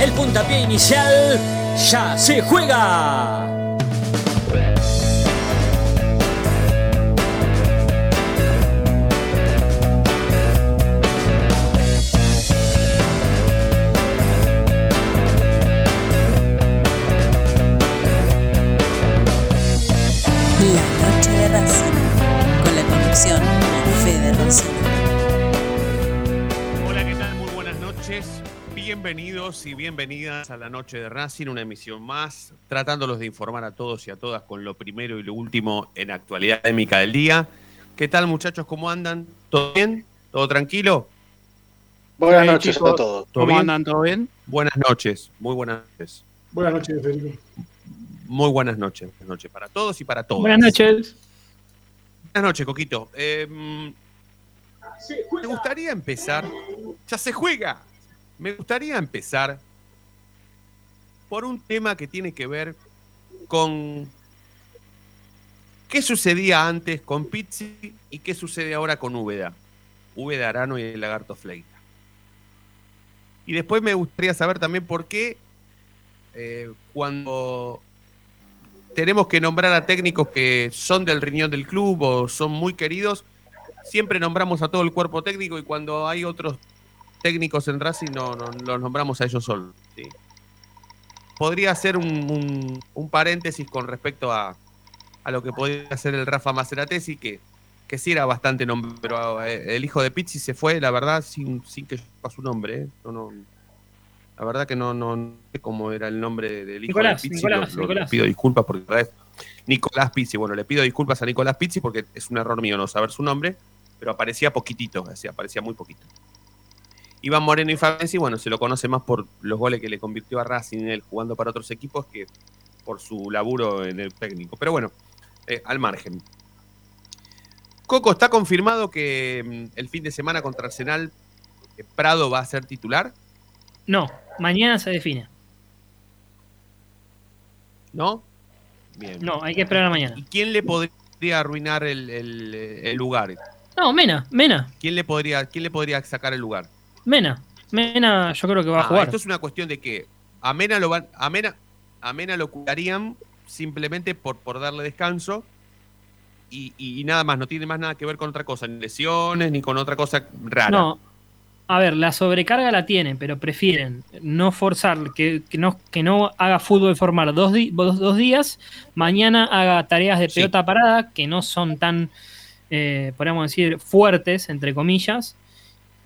el puntapié inicial ya se juega. Bienvenidos y bienvenidas a la noche de Racing, una emisión más, tratándolos de informar a todos y a todas con lo primero y lo último en actualidad académica del día. ¿Qué tal, muchachos? ¿Cómo andan? ¿Todo bien? ¿Todo tranquilo? Buenas Hey, noches chicos. a todos. ¿Todo ¿Cómo bien? andan? ¿Todo bien? Buenas noches, muy buenas noches. Buenas noches, Federico. Muy buenas noches. Buenas noches para todos y para todas. Buenas noches. Buenas noches, Coquito. Eh, me gustaría empezar. Ya se juega. Me gustaría empezar por un tema que tiene que ver con qué sucedía antes con Pizzi y qué sucede ahora con Úbeda. Úbeda Arano y el Lagarto Fleita. Y después me gustaría saber también por qué eh, cuando tenemos que nombrar a técnicos que son del riñón del club o son muy queridos, siempre nombramos a todo el cuerpo técnico y cuando hay otros técnicos en Racing no, no- los nombramos a ellos solos. ¿sí? Podría ser un, un- un paréntesis con respecto a, a lo que podría hacer el Rafa Maceratesi, que, que sí era bastante nombre, pero eh, el hijo de Pizzi se fue, la verdad, sin, sin que yo sepa su nombre. ¿eh? No, no- la verdad que no, no, no sé cómo era el nombre del hijo Nicolás, de Pizzi. Nicolás, lo- lo- Nicolás. Le pido disculpas porque la verdad es Nicolás Pizzi. Bueno, le pido disculpas a Nicolás Pizzi porque es un error mío no saber su nombre, pero aparecía poquitito, sea, aparecía muy poquito. Iván Moreno y Fabenzi, bueno, se lo conoce más por los goles que le convirtió a Racing él jugando para otros equipos que por su laburo en el técnico. Pero bueno, eh, al margen. Coco, ¿está confirmado que mm, el fin de semana contra Arsenal eh, Prado va a ser titular? No, mañana se define. ¿No? Bien. No, hay que esperar a mañana. ¿Y quién le podría arruinar el, el- el lugar? No, Mena, Mena, ¿Quién le, podría, ¿Quién le podría sacar el lugar? Mena. Mena yo creo que va a Ah, jugar. Esto es una cuestión de que a Mena lo van, a Mena, a Mena lo cuidarían simplemente por, por darle descanso y, y- y nada más, no tiene más nada que ver con otra cosa, ni lesiones, ni con otra cosa rara. No. A ver, la sobrecarga la tienen, pero prefieren no forzar, que, que no, que no haga fútbol formar dos, di- dos, dos días, mañana haga tareas de Sí. pelota parada que no son tan, eh, podríamos decir, fuertes, entre comillas,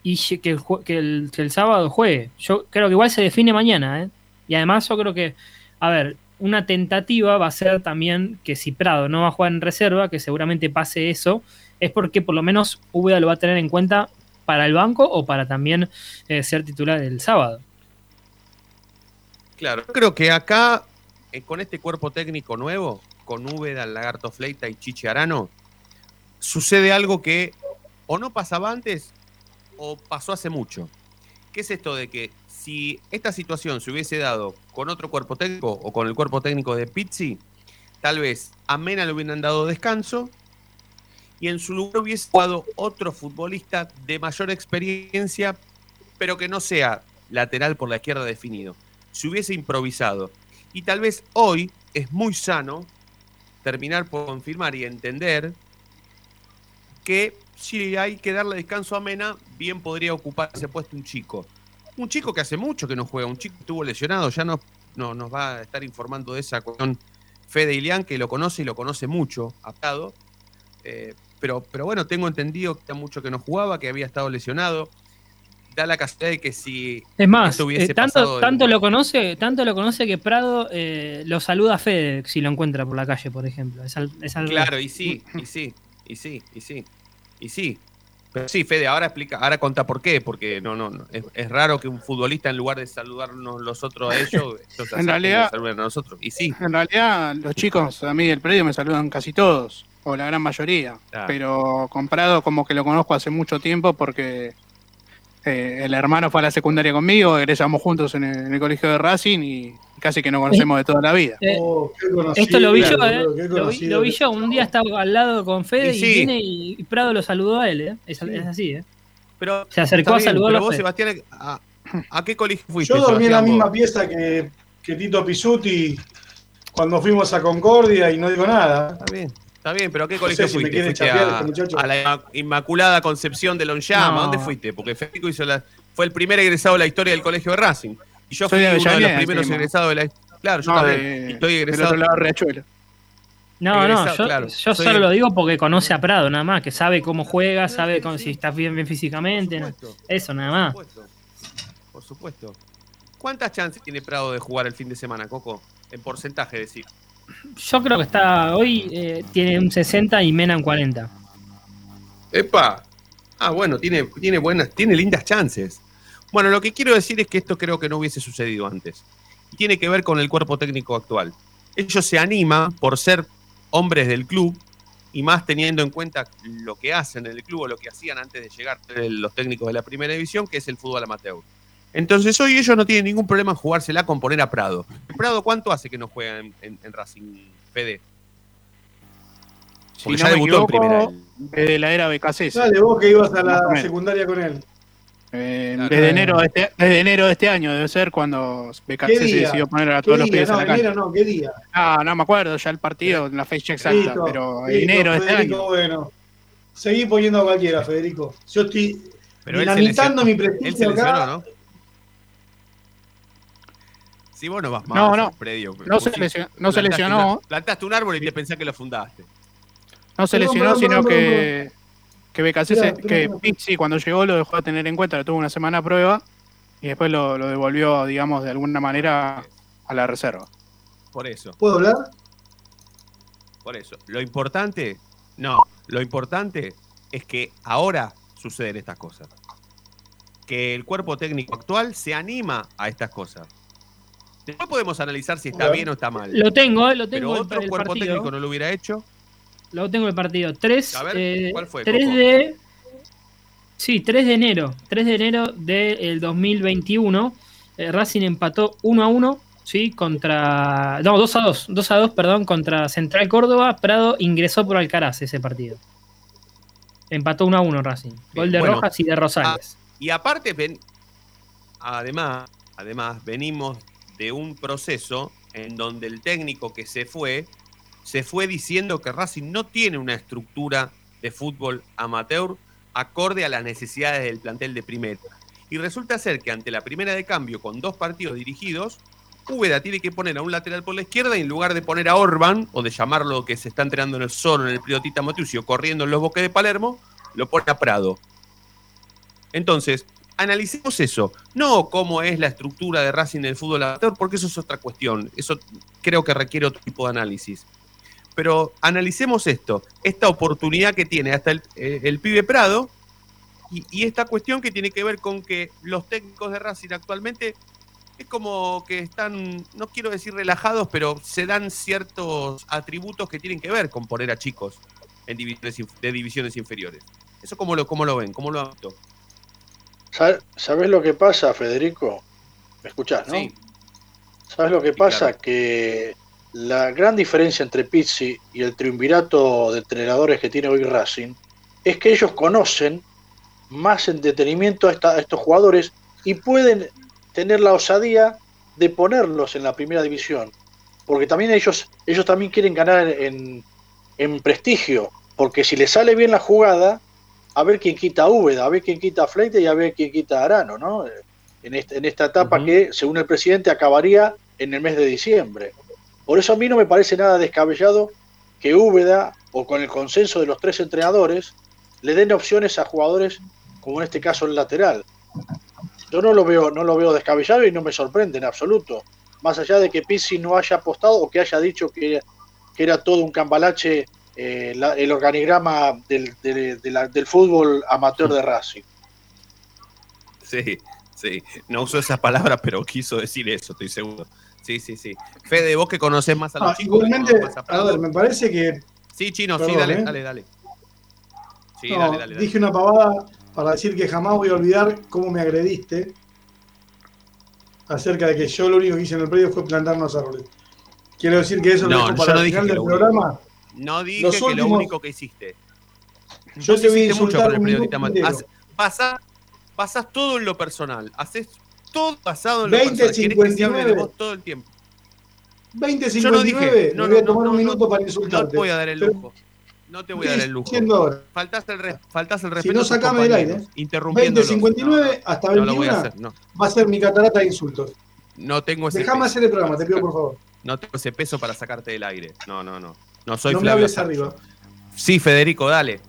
y que el, que, el, sábado juegue. Yo creo que igual se define mañana, ¿eh? Y además yo creo que, a ver, una tentativa va a ser también que si Prado no va a jugar en reserva, que seguramente pase eso, es porque por lo menos Úbeda lo va a tener en cuenta para el banco o para también eh, ser titular el sábado. Claro, yo creo que acá, eh, con este cuerpo técnico nuevo, con Úbeda, Lagarto Fleita y Chichi Arano, sucede algo que o no pasaba antes o pasó hace mucho. ¿Qué es esto de que si esta situación se hubiese dado con otro cuerpo técnico o con el cuerpo técnico de Pizzi, tal vez a Mena le hubieran dado descanso y en su lugar hubiese jugado otro futbolista de mayor experiencia, pero que no sea lateral por la izquierda definido. Se hubiese improvisado. Y tal vez hoy es muy sano terminar por confirmar y entender que si hay que darle descanso a Mena, bien podría ocupar ese puesto un chico. Un chico que hace mucho que no juega, un chico que estuvo lesionado, ya no, no nos va a estar informando de esa cuestión Fede Ilián, que lo conoce y lo conoce mucho, aptado. Eh, pero, pero bueno, tengo entendido que hacía mucho que no jugaba, que había estado lesionado. Da la casualidad de que si Es más, hubiese eh, tanto, tanto lo conoce, tanto lo conoce que Prado eh, lo saluda a Fede si lo encuentra por la calle, por ejemplo. Es al- es algo- Claro, y sí, y sí, y sí, y sí, y sí. Pero sí, Fede, ahora explica, ahora contá por qué, porque no, no, no, es, es raro que un futbolista en lugar de saludarnos los otros a ellos, ellos En realidad- a nosotros. Y sí, En realidad, los chicos a mí del predio me saludan casi todos, o la gran mayoría. Pero comprado como que lo conozco hace mucho tiempo porque eh, el hermano fue a la secundaria conmigo, egresamos juntos en el, en el colegio de Racing y casi que nos conocemos de toda la vida. Eh, Oh, conocido, Esto lo vi yo, eh. Lo vi, conocido. lo vi yo. Un día estaba al lado con Fede Y y, sí. viene y, Prado lo saludó a él, ¿eh? Es, Sí. es así, ¿eh? pero Se acercó está a bien, saludarlo. pero vos. Sebastián, ¿a, a qué colegio fuiste? Yo dormí en la misma pieza que, que Tito Pisuti cuando fuimos a Concordia y no digo nada. Está bien, está bien, pero ¿a qué No colegio sé si me fuiste? ¿Fuiste a, este a la Inma- Inmaculada Concepción de Lonllama? No. ¿Dónde fuiste? Porque Federico hizo la, fue el primer egresado de la historia del colegio de Racing. Y yo Soy fui de uno de los primeros encima. egresados de la Claro, yo No, también. de- Y estoy del egresado. otro lado de Riachuelo. No, no, yo, claro. yo Soy solo el- lo digo porque conoce a Prado, nada más, que sabe cómo juega, sabe cómo- si está bien, bien físicamente. Por ¿no? supuesto, Eso, nada más. por supuesto. Por supuesto. ¿Cuántas chances tiene Prado de jugar el fin de semana, Coco? En porcentaje, decir. Yo creo que está hoy eh, tiene un 60 y Mena un 40. ¡Epa! Ah, bueno, tiene, tiene buenas, tiene lindas chances. Bueno, lo que quiero decir es que esto creo que no hubiese sucedido antes. Y tiene que ver con el cuerpo técnico actual. Ellos se animan por ser hombres del club y más teniendo en cuenta lo que hacen en el club o lo que hacían antes de llegar los técnicos de la primera división, que es el fútbol amateur. Entonces hoy ellos no tienen ningún problema en jugársela con poner a Prado. ¿Prado cuánto hace que no juega en, en- en Racing Fede? Si Porque no ya me debutó en primera. equivoco, desde la era BKC. Dale, vos que ibas a la secundaria con él. Eh, Claro. desde, enero de este, desde enero de este año debe ser cuando BKC ¿Qué se decidió poner a ¿Qué todos los día? pibes en la cancha. enero no, ¿qué día? Ah, no me acuerdo ya el partido, la fecha exacta, pero listo, enero de este Federico, año. bueno. Seguí poniendo a cualquiera, Federico. Yo estoy Pero se dinamitando lesionó. mi Él se prestigio lesionó, acá. ¿no? Si vos no vas más No, no. predio. No se lesionó- no se plantaste lesionó. una- plantaste un árbol y te pensás que lo fundaste. No se lesionó, sino que, que BKC, que. Pizzi cuando llegó lo dejó de tener en cuenta, lo tuvo una semana a prueba y después lo, lo devolvió, digamos, de alguna manera a la reserva. Por eso, ¿Puedo hablar? por eso. Lo importante, no, lo importante es que ahora suceden estas cosas. Que el cuerpo técnico actual se anima a estas cosas. Después podemos analizar si está bien o está mal. Lo tengo, eh, lo Pero tengo el, otro el cuerpo partido. técnico no lo hubiera hecho. Lo tengo el partido. 3, A ver, eh, ¿cuál fue, 3 Coco? de. Sí, 3 de enero. 3 de enero del 2021. eh, Racing empató 1 a 1. Sí, contra. No, 2 a 2. 2 a 2, perdón, contra Central Córdoba. Prado ingresó por Alcaraz ese partido. Empató 1 a 1 Racing. Gol de bueno. Rojas y de Rosales. Y aparte, ven, además, además, venimos de un proceso en donde el técnico que se fue, se fue diciendo que Racing no tiene una estructura de fútbol amateur acorde a las necesidades del plantel de primera. Y resulta ser que ante la primera de cambio, con dos partidos dirigidos, Úbeda tiene que poner a un lateral por la izquierda y en lugar de poner a Orban, o de llamarlo que se está entrenando en el solo en el Priotita Matiucio, corriendo en los bosques de Palermo, lo pone a Prado. Entonces, analicemos eso, no cómo es la estructura de Racing en el fútbol amateur, porque eso es otra cuestión, eso creo que requiere otro tipo de análisis. Pero analicemos esto, esta oportunidad que tiene hasta el, eh, el pibe Prado y, y esta cuestión que tiene que ver con que los técnicos de Racing actualmente es como que están, no quiero decir relajados, pero se dan ciertos atributos que tienen que ver con poner a chicos en divisiones, de divisiones inferiores. ¿Eso cómo lo, cómo lo ven? ¿Cómo lo han visto? Sa- ¿Sabes lo que pasa, Federico? ¿Me escuchás, no? Sí, ¿Sabes lo que Sí, pasa? claro. Que la gran diferencia entre Pizzi y el triunvirato de entrenadores que tiene hoy Racing es que ellos conocen más en detenimiento a, esta- a estos jugadores y pueden tener la osadía de ponerlos en la primera división. Porque también ellos, ellos también quieren ganar en, en prestigio. Porque si les sale bien la jugada, a ver quién quita Úbeda, a ver quién quita Fleite y a ver quién quita a Arano, ¿no? En, este- en esta etapa que, según el presidente, acabaría en el mes de diciembre. Por eso a mí no me parece nada descabellado que Úbeda, o con el consenso de los tres entrenadores, le den opciones a jugadores como en este caso el lateral. Yo no lo veo, no lo veo descabellado y no me sorprende en absoluto. Más allá de que Pizzi no haya apostado o que haya dicho que, era todo un cambalache eh, el organigrama del, del fútbol amateur de Racing. Sí, sí. No usó esas palabras, pero quiso decir eso, estoy seguro. Sí, sí, sí. Fede, vos que conocés más a los Ah, chicos. igualmente, a ver, me parece que Sí, chino, sí, dale, ¿eh? dale, dale. Sí, no, dale, dale, dale. dije una pavada para decir que jamás voy a olvidar cómo me agrediste acerca de que yo lo único que hice en el predio fue plantarnos árboles. Quiero decir que eso No, lo para no el final del programa. No dije Los que lo único que hiciste. Yo te hiciste mucho el periodista pasás todo en lo personal. Haces todo basado en lo 20, personal. Querés que se hable de 59. vos todo el tiempo. 20.59, Yo no dije. me No, voy a no, tomar no, un no, minuto para No insultarte. te voy a dar el lujo. No te voy a dar el lujo. Faltás el, re- faltás el Si respeto no, a tus sacame del aire. Interrumpiéndolos. 20.59 hasta no, no, no lo voy a 21 hacer. No, va a ser mi catarata de insultos. no tengo ese Dejame peso hacer el programa, te pido por favor. No tengo ese peso para sacarte del aire. No, no, no. No soy no me Flavio Sancho. arriba. Sí, Federico, dale.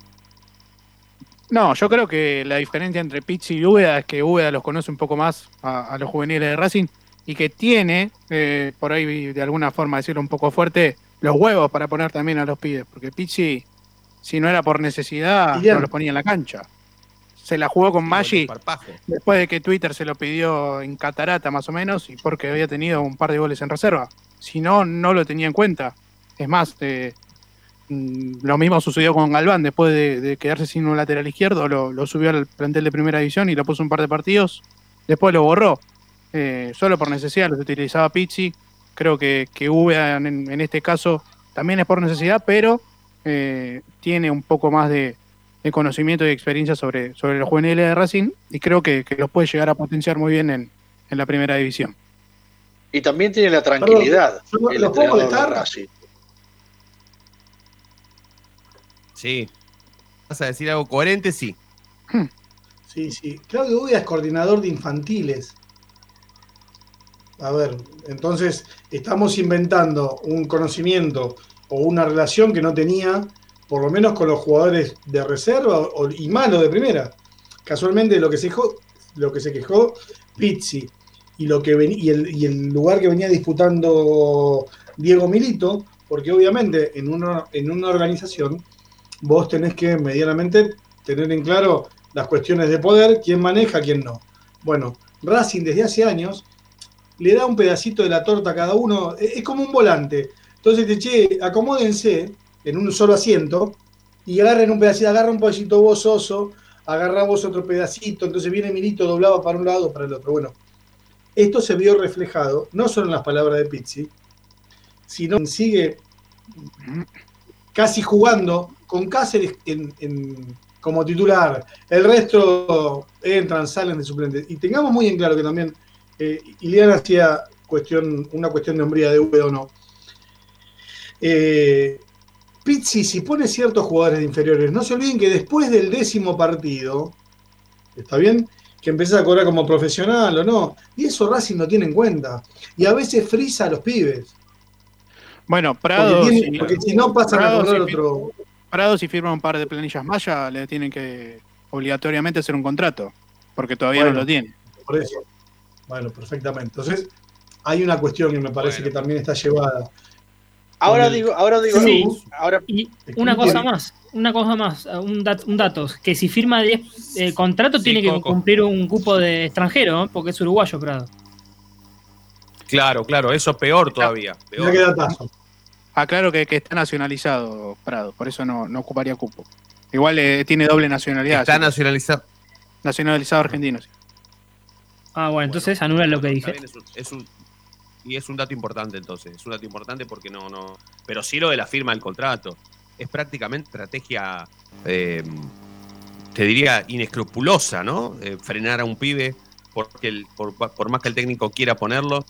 No, yo creo que la diferencia entre Pizzi y Úbeda es que Úbeda los conoce un poco más a, a los juveniles de Racing y que tiene, eh, por ahí de alguna forma decirlo un poco fuerte, los huevos para poner también a los pibes, porque Pizzi, si no era por necesidad, no los ponía en la cancha. Se la jugó con Maggi después de que Twitter se lo pidió en catarata más o menos y porque había tenido un par de goles en reserva. Si no, no lo tenía en cuenta. Es más, eh, lo mismo sucedió con Galván, después de, de quedarse sin un lateral izquierdo, lo, lo subió al plantel de primera división y lo puso un par de partidos, después lo borró. Eh, solo por necesidad los utilizaba Pizzi. Creo que, que en, en este caso también es por necesidad, pero eh, tiene un poco más de, de conocimiento y experiencia sobre, sobre los juveniles de Racing y creo que, que los puede llegar a potenciar muy bien en, en la primera división. Y también tiene la tranquilidad Perdón, el ¿los puedo entrenador de molestar? Racing. Sí. ¿Vas a decir algo coherente? Sí. Sí, sí. Claudio Úbeda es coordinador de infantiles. A ver, entonces estamos inventando un conocimiento o una relación que no tenía, por lo menos con los jugadores de reserva o- y malo de primera. Casualmente lo que se lo que se quejó Pizzi y lo que y el, lugar que venía disputando Diego Milito, porque obviamente en en una organización vos tenés que medianamente tener en claro las cuestiones de poder, quién maneja, quién no. Bueno, Racing desde hace años le da un pedacito de la torta a cada uno, es, es como un volante. Entonces, te, che, acomódense en un solo asiento y agarren un pedacito, agarra un pedacito vos, Oso, agarra vos otro pedacito, entonces viene Milito doblado para un lado o para el otro. Bueno, esto se vio reflejado, no solo en las palabras de Pizzi, sino en sigue casi jugando con Cáceres en- en- como titular. El resto entran, salen de suplentes. Y tengamos muy en claro que también eh, Iliana hacía cuestión, una cuestión de hombría de V o no. Eh, Pizzi, si pone ciertos jugadores de inferiores, no se olviden que después del décimo partido, ¿está bien? Que empezás a cobrar como profesional o no. Y eso Racing no tiene en cuenta. Y a veces frisa a los pibes. Bueno, Prado, Porque, tiene- si, porque si no pasan a cobrar otro. Prado, si firma un par de planillas maya, le tienen que obligatoriamente hacer un contrato, porque todavía Bueno. no lo tiene. Por eso. Bueno, perfectamente. Entonces, hay una cuestión que me parece Bueno. que también está llevada. Ahora digo, ahora digo, Sí. ahora Y una cosa más, una cosa más, un, dat- un dato, que si firma 10 eh, contratos Sí, tiene que Coco. cumplir un cupo de extranjero, ¿eh? porque es uruguayo, Prado. Claro, claro, eso peor todavía. Mira Peor. Aclaro que, que está nacionalizado Prado, por eso no, no ocuparía cupo. Igual eh, tiene doble nacionalidad. Está nacionalizado. nacionalizado argentino. sí. Ah, bueno, entonces anula lo que dije. bien, Es un, es un- y es un dato importante entonces. Es un dato importante porque no, no. Pero sí lo de la firma del contrato. Es prácticamente estrategia, eh, te diría, inescrupulosa, ¿no? Eh, frenar a un pibe porque el- por, por más que el técnico quiera ponerlo.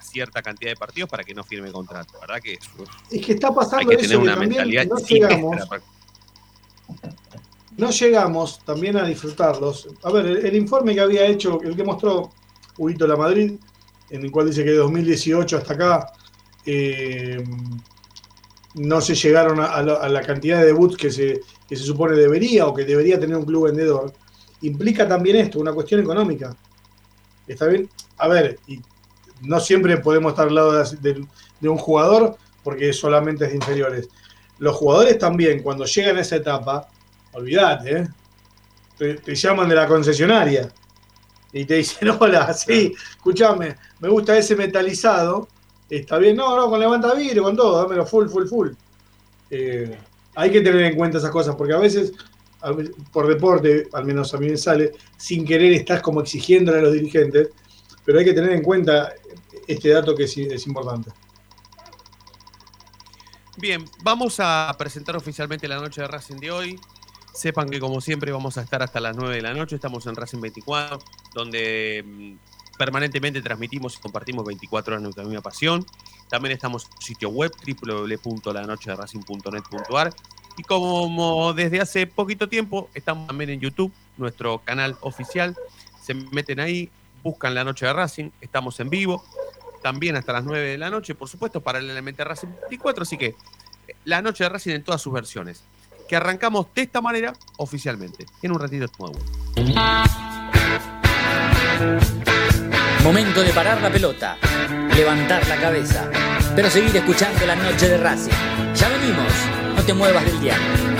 Una cierta cantidad de partidos para que no firme contrato, ¿verdad? Que uf, Es que está hay pasando que eso tener una mentalidad no llegamos, no llegamos también a disfrutarlos. A ver, el, el informe que había hecho, el que mostró Huguito La Madrid, en el cual dice que de 2018 hasta acá eh, no se llegaron a, a la, a la cantidad de debuts que se, que se supone debería o que debería tener un club vendedor, implica también esto, una cuestión económica. ¿Está bien? A ver, y no siempre podemos estar al lado de, de- de un jugador porque solamente es de inferiores. Los jugadores también, cuando llegan a esa etapa, olvídate, ¿eh? te, te llaman de la concesionaria y te dicen, hola, sí, escúchame, me gusta ese metalizado, está bien, no, no, con levanta vidrio, con todo, dámelo full, full, full. Eh, hay que tener en cuenta esas cosas, porque a veces, por deporte, al menos a mí me sale, sin querer estás como exigiéndole a los dirigentes, pero hay que tener en cuenta este dato que es, importante. Bien, vamos a presentar oficialmente la noche de Racing de hoy. Sepan que como siempre vamos a estar hasta las 9 de la noche. Estamos en Racing 24, donde mm, permanentemente transmitimos y compartimos 24 horas de nuestra misma pasión. También estamos en su sitio web www.lanochederacing.net.ar y como desde hace poquito tiempo estamos también en YouTube, nuestro canal oficial. Se meten ahí, buscan la noche de Racing, estamos en vivo, también hasta las 9 de la noche, por supuesto, paralelamente a Racing 24, así que eh, la noche de Racing en todas sus versiones. Que arrancamos de esta manera oficialmente. En un ratito estamos. Momento de parar la pelota, levantar la cabeza, pero seguir escuchando la noche de Racing. Ya venimos, no te muevas del diario.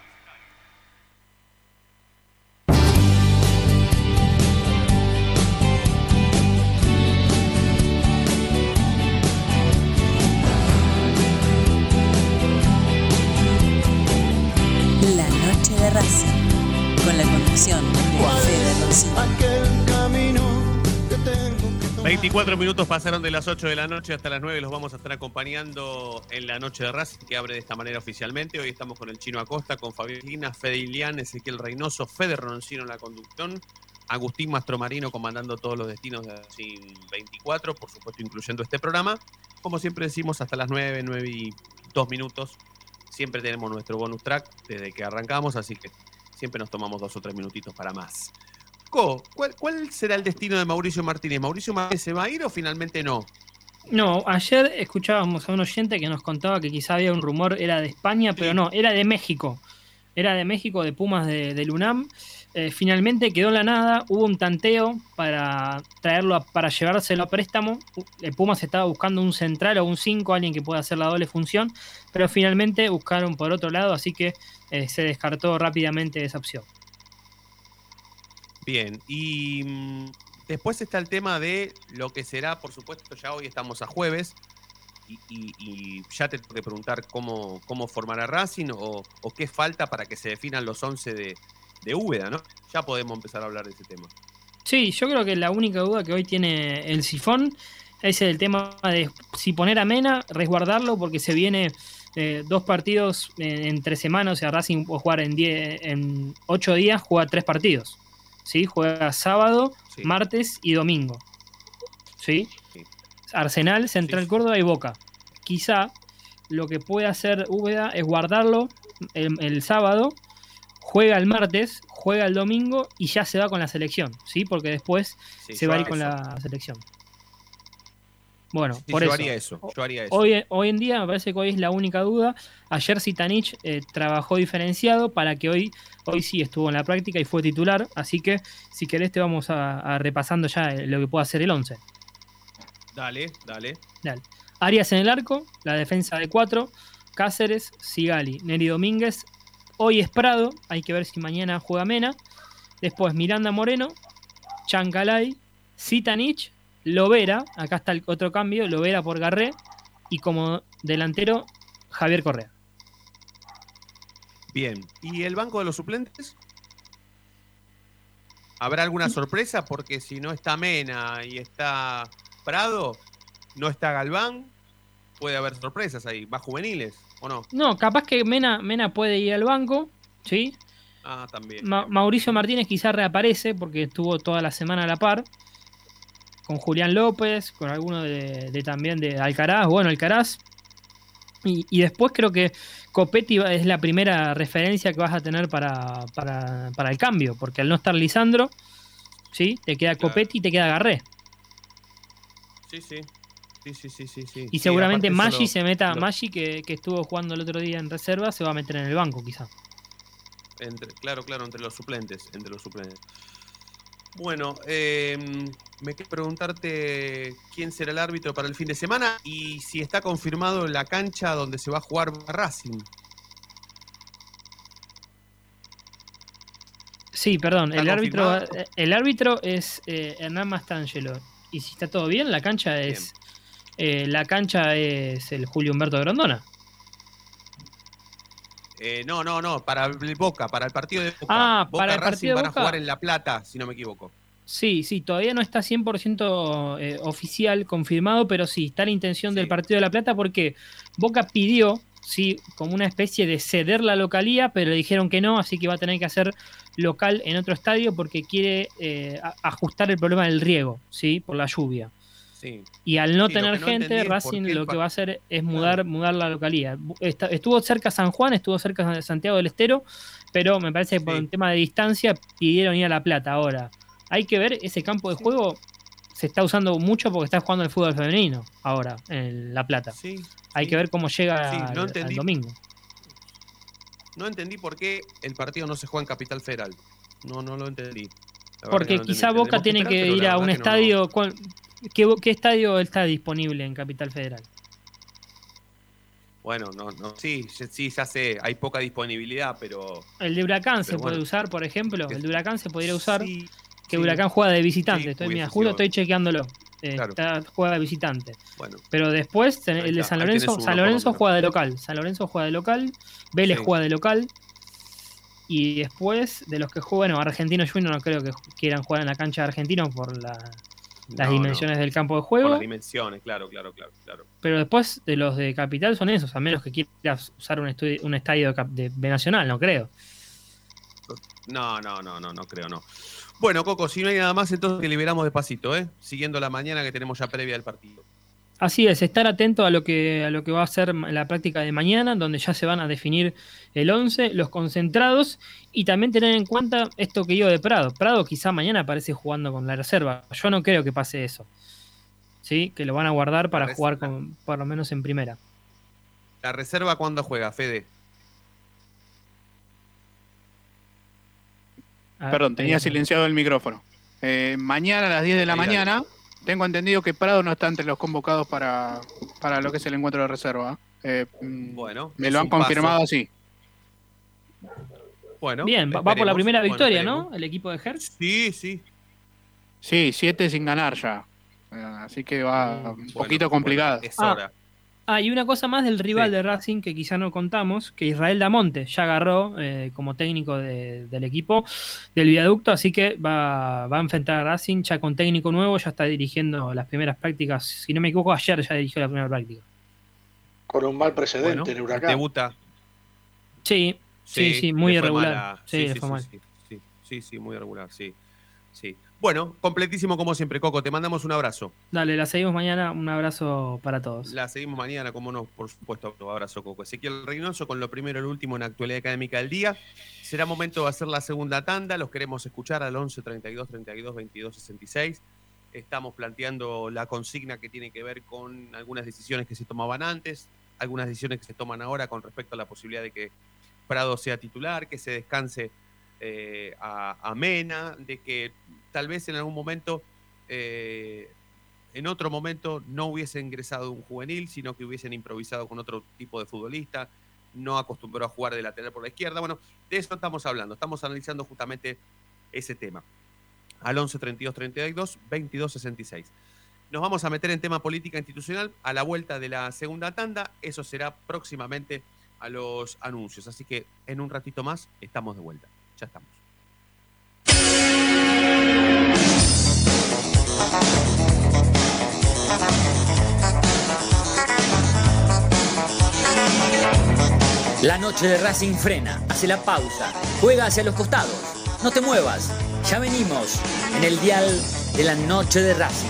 Racing, con la conducción de Fede Rossini. 24 minutos pasaron de las 8 de la noche hasta las 9. Los vamos a estar acompañando en la noche de Racing, que abre de esta manera oficialmente. Hoy estamos con el Chino Acosta, con Fabián Lina, Fede Ilián, Ezequiel Reynoso, Fede Roncino en la conducción, Agustín Mastromarino comandando todos los destinos de Racing 24, por supuesto incluyendo este programa. Como siempre decimos, hasta las 9, 9 y 2 minutos. Siempre tenemos nuestro bonus track desde que arrancamos, así que siempre nos tomamos dos o tres minutitos para más. Co, ¿cuál, cuál será el destino de Mauricio Martínez? ¿Mauricio Martínez se va a ir o finalmente no? No, ayer escuchábamos a un oyente que nos contaba que quizá había un rumor, era de España, pero no, era de México. Era de México, de Pumas de, del UNAM. Eh, finalmente quedó la nada, hubo un tanteo para traerlo, a- para llevárselo a préstamo. El Pumas estaba buscando un central o un 5, alguien que pueda hacer la doble función, pero finalmente buscaron por otro lado, así que eh, se descartó rápidamente esa opción. Bien, y mm, después está el tema de lo que será, por supuesto, ya hoy estamos a jueves, y ya te tengo que preguntar cómo, cómo formará Racing o, o qué falta para que se definan los 11 de, de Úbeda, ¿no? Ya podemos empezar a hablar de ese tema. Sí, yo creo que la única duda que hoy tiene el sifón es el tema de si poner a Mena, resguardarlo, porque se viene eh, dos partidos en, en tres semanas, o sea, Racing puede jugar en, die- en ocho días, juega tres partidos. ¿sí? Juega sábado, martes y domingo. ¿sí? Arsenal, Central Córdoba y Boca. Quizá lo que puede hacer Úbeda es guardarlo el, el sábado, juega el martes, juega el domingo y ya se va con la selección, ¿sí? Porque después Sí, se va a ir con la selección. Bueno, Sí, por yo eso. haría eso, yo haría eso. Hoy, hoy en día me parece que hoy es la única duda. Ayer Sitanich eh, trabajó diferenciado para que hoy, hoy sí estuvo en la práctica y fue titular. Así que si querés te vamos a, a repasando ya eh, lo que puede hacer el 11. Dale, dale. Dale. Arias en el arco, la defensa de 4, Cáceres, Sigali, Neri Domínguez. Hoy es Prado, hay que ver si mañana juega Mena. Después Miranda Moreno, Chancalay, Sitanich, Lovera, acá está el otro cambio, Lovera por Garré. Y como delantero, Javier Correa. Bien, ¿y el banco de los suplentes? ¿Habrá alguna sorpresa? Porque si no está Mena y está Prado, no está Galván, puede haber sorpresas ahí, más juveniles, ¿o no? No, capaz que Mena, Mena puede ir al banco, ¿sí? Ah, también. Ma- Mauricio Martínez quizás reaparece porque estuvo toda la semana a la par. Con Julián López, con alguno de, de también de Alcaraz, bueno, Alcaraz. Y, y después creo que Copetti es la primera referencia que vas a tener para, para, para el cambio, porque al no estar Lisandro, ¿sí? Te queda Claro. Copetti y te queda Garré. Sí, sí. Sí, sí, sí, sí, sí. Y seguramente Maggi se lo- meta, lo- Maggi que, que estuvo jugando el otro día en reserva, se va a meter en el banco quizá. Entre, claro, claro, entre los suplentes, entre los suplentes. Bueno, eh, me quiero preguntarte quién será el árbitro para el fin de semana y si está confirmado la cancha donde se va a jugar Racing. Sí, perdón, ¿Está el árbitro, confirmado? el árbitro es eh, Hernán Mastangelo. Y si está todo bien, la cancha es eh, la cancha es el Julio Humberto Grondona. Eh, no, no, no, para el Boca, para el partido de Boca. Ah, Boca para el Racing partido de van a jugar en La Plata, si no me equivoco. Sí, sí, todavía no está 100% eh, oficial, confirmado, pero sí, está la intención del Partido de la Plata porque Boca pidió, sí, como una especie de ceder la localía, pero le dijeron que no, así que va a tener que hacer local en otro estadio porque quiere eh, ajustar el problema del riego, sí, por la lluvia. Sí. Y al no Sí, tener no gente, Racing lo que va a hacer es mudar, mudar la está- estuvo cerca San Juan, estuvo cerca de Santiago del Estero, pero me parece que por un tema de distancia pidieron ir a La Plata. Ahora, hay que ver, ese campo de juego se está usando mucho porque está jugando el fútbol femenino ahora en La Plata. hay que ver cómo llega no al- al, domingo. No entendí por qué el partido no se juega en Capital Federal. No, no lo entendí. Porque no entendí. quizá Boca tiene esperar, que ir a un no- estadio. ¿cuál- ¿qué, qué estadio está disponible en Capital Federal? Bueno, no, no, sí, sí, ya sé, hay poca disponibilidad, pero El de Huracán se puede usar, por ejemplo. El de Huracán se podría usar. que sí. Huracán juega de visitante. Sí, estoy, mira, sido- estoy chequeándolo. Eh, Claro. está- juega de visitante. bueno. Pero después, ten- el de San Lorenzo, San Lorenzo juega de local. San Lorenzo juega de local. Vélez juega de local. Y después, de los que juegan, bueno, Argentino Junior no creo que quieran jugar en la cancha de Argentino por la- las No, dimensiones del campo de Por juego. las dimensiones, claro, claro, claro, claro. Pero después de los de Capital son esos, a menos que quieras usar un, estu- un estadio de, de B Nacional, no creo. No, no, no, no, no creo, no. Bueno, Coco, si no hay nada más, entonces liberamos despacito, ¿eh? Siguiendo la mañana que tenemos ya previa del partido. Así es, estar atento a lo que a lo que va a ser la práctica de mañana, donde ya se van a definir el 11, los concentrados y también tener en cuenta esto que digo de Prado. Prado quizá mañana aparece jugando con la reserva. Yo no creo que pase eso. ¿Sí? Que lo van a guardar para reserva. jugar con, por lo menos en primera. ¿La reserva cuándo juega, Fede? Perdón, tenía silenciado el micrófono. Eh, mañana a las 10 de la mañana, tengo entendido que Prado no está entre los convocados para, para lo que es el encuentro de reserva. Eh, mm, Bueno, me es lo han paso. confirmado así. Bueno, Bien, va, va por la primera Bueno, victoria. ¿no? El equipo de Hertz. Sí, sí. Sí, 7 sin ganar ya. Eh, así que va un Bueno, poquito bueno, complicado. es Ah, hora. Ah, y una cosa más del rival Sí. de Racing que quizá no contamos, que Israel Damonte ya agarró eh, como técnico de- del equipo del viaducto, así que va, va a enfrentar a Racing ya con técnico nuevo, ya está dirigiendo las primeras prácticas, si no me equivoco, ayer ya dirigió la primera práctica. Con un mal precedente Bueno, en Huracán. debuta. Sí, sí, sí, muy irregular. mala. Sí, le fue mal. Sí, sí, sí, sí, muy irregular, sí. Sí. Bueno, completísimo como siempre, Coco. Te mandamos un abrazo. Dale, la seguimos mañana, un abrazo para todos. La seguimos mañana, como no, por supuesto. Abrazo, Coco. Ezequiel Reynoso con lo primero y lo último en actualidad académica del día. Será momento de hacer la segunda tanda. Los queremos escuchar al 11 32 32 22 66. Estamos planteando la consigna que tiene que ver con algunas decisiones que se tomaban antes, algunas decisiones que se toman ahora con respecto a la posibilidad de que Prado sea titular, que se descanse eh, a, Mena, de que tal vez en algún momento, eh, en otro momento, no hubiese ingresado un juvenil, sino que hubiesen improvisado con otro tipo de futbolista, no acostumbró a jugar de lateral por la izquierda. Bueno, de eso estamos hablando, estamos analizando justamente ese tema. Al 11 32 32 22 66. Nos vamos a meter en tema política institucional a la vuelta de la segunda tanda. Eso será próximamente a los anuncios. Así que en un ratito más estamos de vuelta. Ya estamos. La noche de Racing frena, hace la pausa, juega hacia los costados. No te muevas, ya venimos en el dial de la noche de Racing.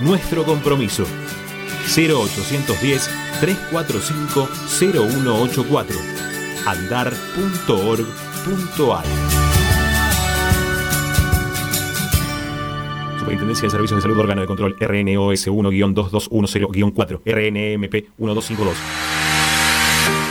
nuestro compromiso. 0810 345 0184. andar.org.ar. Superintendencia de Servicios de Salud Órgano de Control RNOS 1-2210-4 RNMP 1252.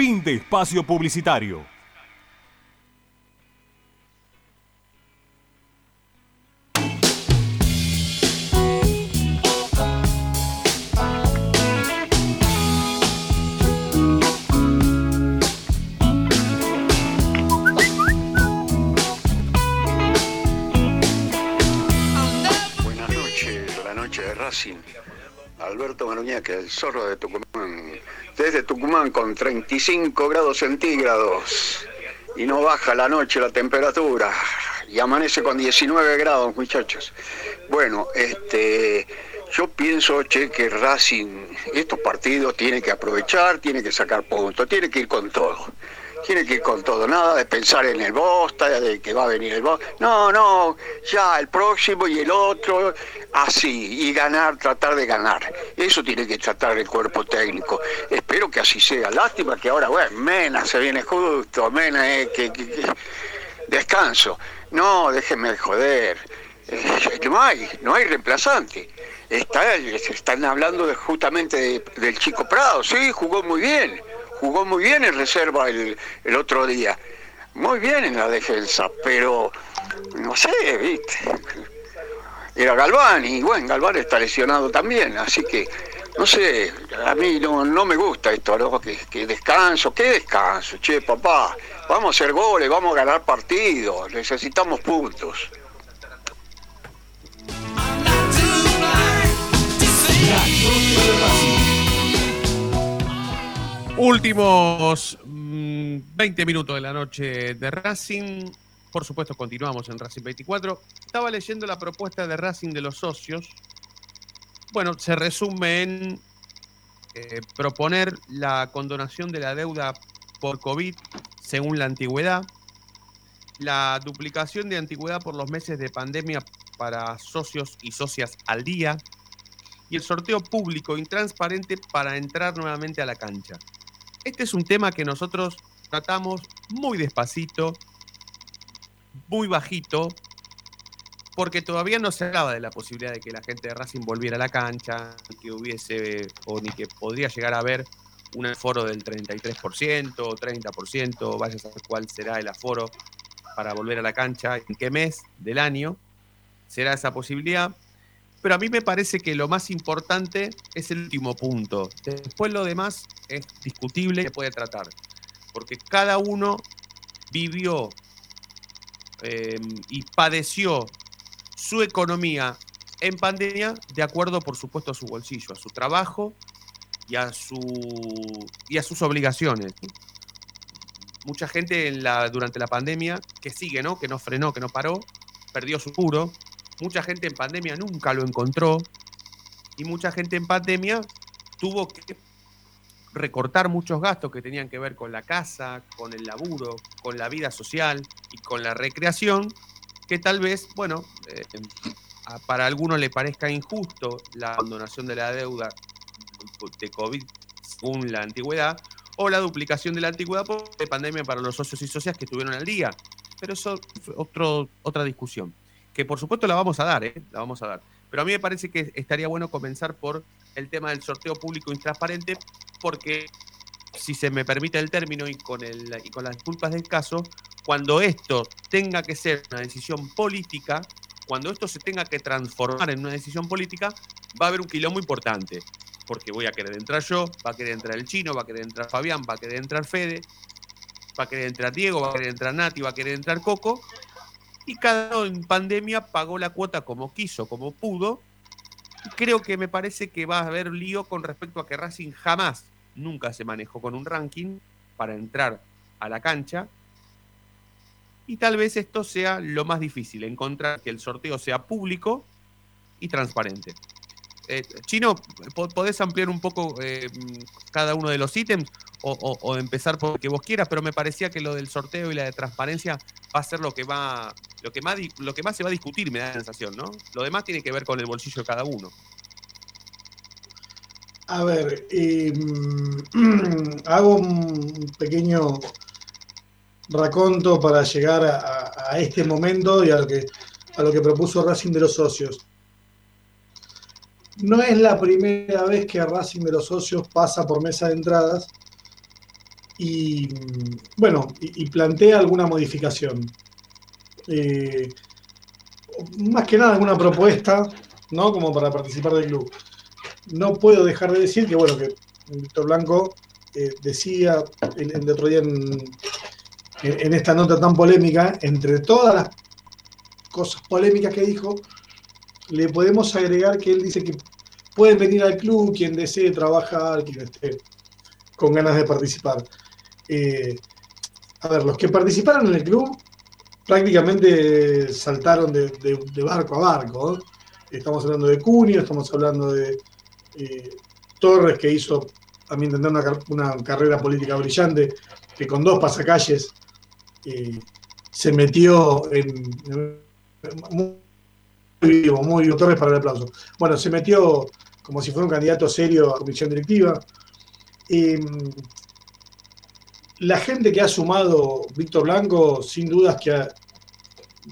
Fin de espacio publicitario. Buenas noches, la noche de Racing. Alberto Maruñaque, el zorro de Tucumán. Desde Tucumán con 35 grados centígrados. Y no baja la noche la temperatura. Y amanece con 19 grados, muchachos. Bueno, este. Yo pienso, che, que Racing, estos partidos tiene que aprovechar, tiene que sacar puntos, tiene que ir con todo. Tiene que ir con todo, nada de pensar en el Bosta, de que va a venir el Bosta. No, no, ya el próximo y el otro, así, y ganar, tratar de ganar. Eso tiene que tratar el cuerpo técnico. Espero que así sea. Lástima que ahora, bueno, Mena se viene justo, Mena, eh, que, que- que- descanso. No, déjenme de joder. Eh, no hay, no hay reemplazante. Está, están hablando de- justamente de- del chico Prado, sí, jugó muy bien, jugó muy bien en reserva el, el otro día, muy bien en la defensa, pero no sé, viste, era Galván y bueno, Galván está lesionado también, así que no sé, a mí no, no me gusta esto, ¿no? Que, que descanso, ¿qué descanso? Che, papá, vamos a hacer goles, vamos a ganar partidos, necesitamos puntos. Últimos mm, 20 minutos de la noche de Racing. Por supuesto, continuamos en Racing 24. Estaba leyendo la propuesta de Racing de los socios. Bueno, se resume en eh, proponer la condonación de la deuda por COVID según la antigüedad, la duplicación de antigüedad por los meses de pandemia para socios y socias al día y el sorteo público y transparente para entrar nuevamente a la cancha. Este es un tema que nosotros tratamos muy despacito, muy bajito, porque todavía no se hablaba de la posibilidad de que la gente de Racing volviera a la cancha, que hubiese, o ni que podría llegar a haber un aforo del 33% o 30%, vaya a saber cuál será el aforo para volver a la cancha, en qué mes del año será esa posibilidad. Pero a mí me parece que lo más importante es el último punto. Después lo demás es discutible se puede tratar. Porque cada uno vivió eh, y padeció su economía en pandemia de acuerdo, por supuesto, a su bolsillo, a su trabajo y a, su, y a sus obligaciones. Mucha gente en la, durante la pandemia que sigue, ¿no? que no frenó, que no paró, perdió su puro. Mucha gente en pandemia nunca lo encontró. Y mucha gente en pandemia tuvo que recortar muchos gastos que tenían que ver con la casa, con el laburo, con la vida social y con la recreación, que tal vez, bueno, eh, para algunos le parezca injusto la abandonación de la deuda de COVID según la antigüedad, o la duplicación de la antigüedad por la pandemia para los socios y socias que estuvieron al día. Pero eso es otro, otra discusión, que por supuesto la vamos a dar, ¿eh? la vamos a dar. Pero a mí me parece que estaría bueno comenzar por el tema del sorteo público intransparente, porque si se me permite el término y con, el, y con las disculpas del caso, cuando esto tenga que ser una decisión política, cuando esto se tenga que transformar en una decisión política, va a haber un quilombo importante. Porque voy a querer entrar yo, va a querer entrar el chino, va a querer entrar Fabián, va a querer entrar Fede, va a querer entrar Diego, va a querer entrar Nati, va a querer entrar Coco. Y cada uno en pandemia pagó la cuota como quiso, como pudo. Y creo que me parece que va a haber lío con respecto a que Racing jamás, nunca se manejó con un ranking para entrar a la cancha y tal vez esto sea lo más difícil, encontrar que el sorteo sea público y transparente. Eh, Chino, ¿podés ampliar un poco eh, cada uno de los ítems o, empezar por lo que vos quieras? Pero me parecía que lo del sorteo y la de transparencia va a ser lo que, va, lo que, más, lo que más se va a discutir, me da la sensación, ¿no? Lo demás tiene que ver con el bolsillo de cada uno. A ver, em, hago un pequeño raconto para llegar a, este momento y a lo, que, a lo que propuso Racing de los Socios. No es la primera vez que Racing de los Socios pasa por mesa de entradas y, bueno, y, plantea alguna modificación. Eh, más que nada alguna propuesta, ¿no? Como para participar del club. No puedo dejar de decir que, bueno, que Víctor Blanco eh, decía el, el, otro día en, en esta nota tan polémica, entre todas las cosas polémicas que dijo, le podemos agregar que él dice que pueden venir al club quien desee trabajar, quien esté con ganas de participar. Eh, a ver, los que participaron en el club prácticamente saltaron de, barco a barco. Estamos hablando de Cunio, estamos hablando de eh, Torres, que hizo, a mi entender, una, carrera política brillante, que con dos pasacalles se metió en, muy vivo, muy vivo, Torres para el aplauso. Bueno, se metió como si fuera un candidato serio a comisión directiva. la gente que ha sumado Víctor Blanco, sin dudas que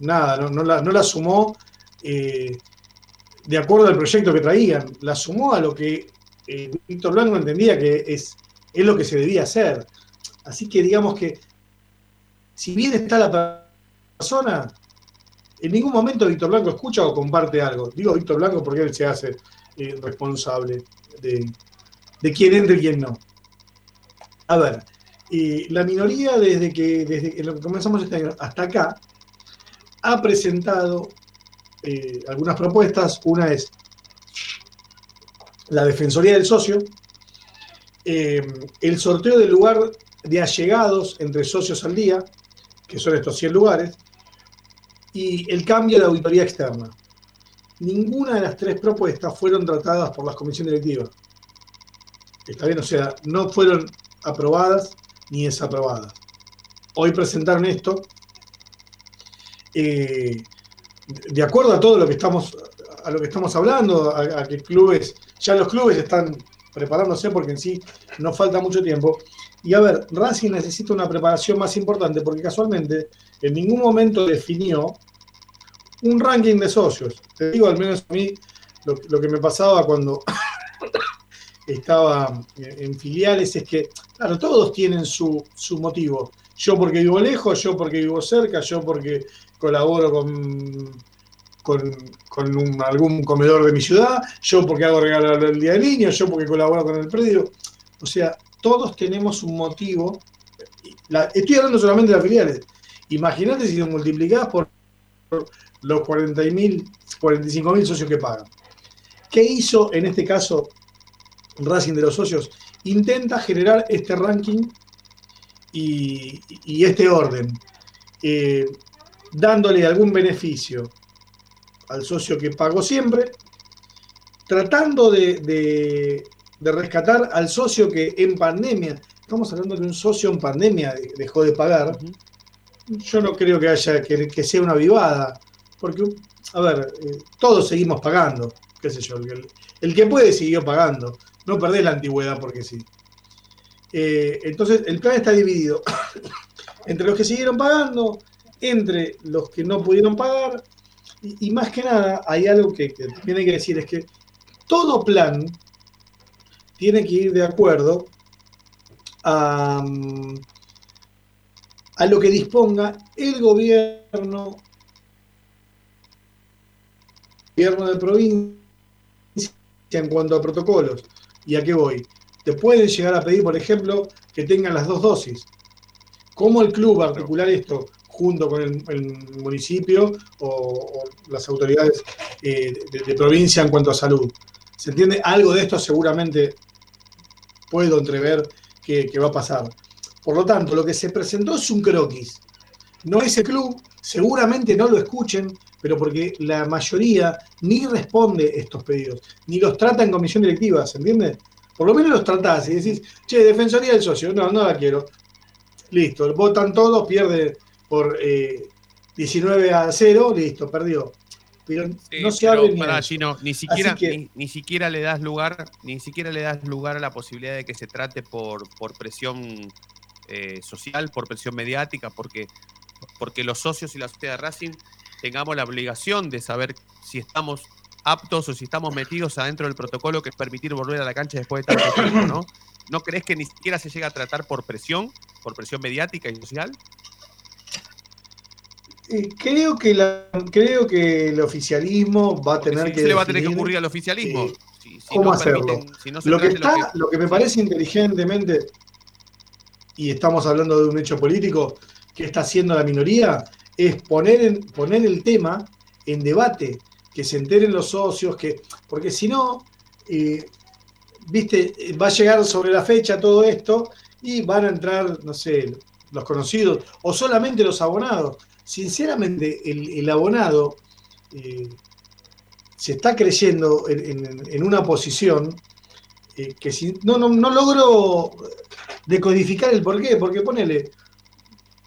nada, no, la, sumó eh, de acuerdo al proyecto que traían, la sumó a lo que eh, Víctor Blanco entendía que es, es lo que se debía hacer. Así que digamos que si bien está la persona, en ningún momento Víctor Blanco escucha o comparte algo. Digo Víctor Blanco porque él se hace eh, responsable de, quién entra y quién no. A ver, la minoría desde que, desde que comenzamos este hasta acá ha presentado eh, algunas propuestas. Una es la Defensoría del Socio, eh, el sorteo del lugar de allegados entre socios al día, que son estos 100 lugares, y el cambio de auditoría externa. Ninguna de las tres propuestas fueron tratadas por las comisiones directivas. Está bien, o sea, no fueron aprobadas ni desaprobadas. Hoy presentaron esto. Eh, de acuerdo a todo lo que estamos, a lo que estamos hablando, a, que clubes, ya los clubes están preparándose porque en sí no falta mucho tiempo. Y a ver, Racing necesita una preparación más importante porque casualmente en ningún momento definió un ranking de socios. Te digo, al menos a mí, lo, lo que me pasaba cuando estaba en filiales es que, claro, todos tienen su, su motivo. Yo porque vivo lejos, yo porque vivo cerca, yo porque colaboro con, con, con algún comedor de mi ciudad, yo porque hago regalo el día del niño, yo porque colaboro con el predio. O sea, todos tenemos un motivo. Estoy hablando solamente de las filiales. Imagínate si lo multiplicás por los 40.000, 45.000 socios que pagan. ¿Qué hizo en este caso Racing de los socios? Intenta generar este ranking y, y este orden, eh, dándole algún beneficio al socio que pagó siempre, tratando de, de- de rescatar al socio que en pandemia, estamos hablando de un socio en pandemia de- dejó de pagar, yo no creo que haya que, que sea una vivada, porque, a ver, eh, todos seguimos pagando, qué sé yo, el, el que puede siguió pagando, no perdés la antigüedad porque sí. Eh, entonces, el plan está dividido entre los que siguieron pagando, entre los que no pudieron pagar, y, más que nada, hay algo que, hay que decir, es que todo plan tiene que ir de acuerdo a, mm, a lo que disponga el gobierno, gobierno de provincia en cuanto a protocolos. ¿Y a qué voy? Te pueden llegar a pedir, por ejemplo, que tengan las dos dosis. ¿Cómo el club va a articular esto junto con el, municipio o, las autoridades eh, de, provincia en cuanto a salud? ¿Se entiende? Algo de esto seguramente puedo entrever que, que va a pasar. Por lo tanto, lo que se presentó es un croquis. No es el club, seguramente no lo escuchen, pero porque la mayoría ni responde estos pedidos, ni los trata en comisión directiva, ¿se entiende? Por lo menos los tratás y decís, che, Defensoría del Socio, no, no la quiero. Listo, votan todos, pierde por eh, 19 a 0, listo, perdió. Pero Sí, no se pero abre ni pará, a eso. Gino, ni siquiera, que- ni, ni siquiera le das lugar, ni siquiera le das lugar a la posibilidad de que se trate por, por presión eh, social, por presión mediática, porque, porque los socios y la sociedad de Racing tengamos la obligación de saber si estamos aptos o si estamos metidos adentro del protocolo que es permitir volver a la cancha después de tanto tiempo, ¿no? ¿No crees que ni siquiera se llega a tratar por presión, por presión mediática y social? Eh, creo, que la, creo que el oficialismo va a tener Si que. se le va a tener que ocurrir al oficialismo. eh, si, si ¿Cómo no hacerlo? permiten- si no se lo, que está, lo, que me parece inteligentemente, y estamos hablando de un hecho político que está haciendo la minoría, es poner, en- poner el tema en debate, que se enteren los socios, que porque si no, eh, viste, va a llegar sobre la fecha todo esto y van a entrar, no sé, los conocidos o solamente los abonados. Sinceramente, el, abonado eh, se está creyendo en, una posición eh, que si, no, no, no logro decodificar el porqué, porque ponele,